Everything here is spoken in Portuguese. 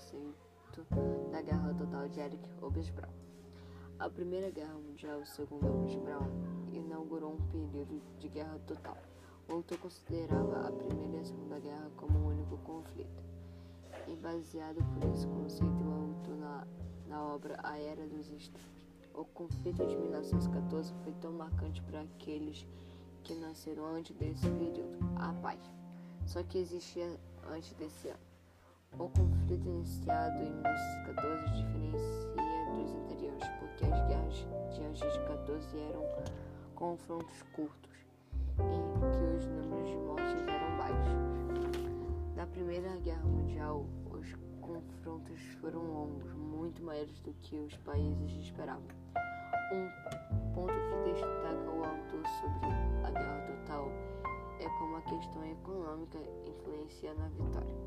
conceito da Guerra Total de Eric Hobsbawm. A Primeira Guerra Mundial, segundo Hobsbawm, inaugurou um período de guerra total. O autor considerava a Primeira e a Segunda Guerra como um único conflito. E baseado por esse conceito, o autor na, na obra A Era dos Extremos. O conflito de 1914 foi tão marcante para aqueles que nasceram antes desse período, a paz. Só que existia antes desse ano. O conflito iniciado em 1914 diferencia dos anteriores, porque as guerras de antes de 14 eram confrontos curtos, em que os números de mortes eram baixos. Na Primeira Guerra Mundial, os confrontos foram longos, muito maiores do que os países esperavam. Um ponto que destaca o autor sobre a guerra total é como a questão econômica influencia na vitória.